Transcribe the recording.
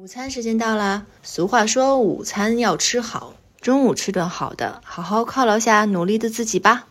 午餐时间到啦俗话说午餐要吃好。中午吃顿好的好好犒劳下努力的自己吧。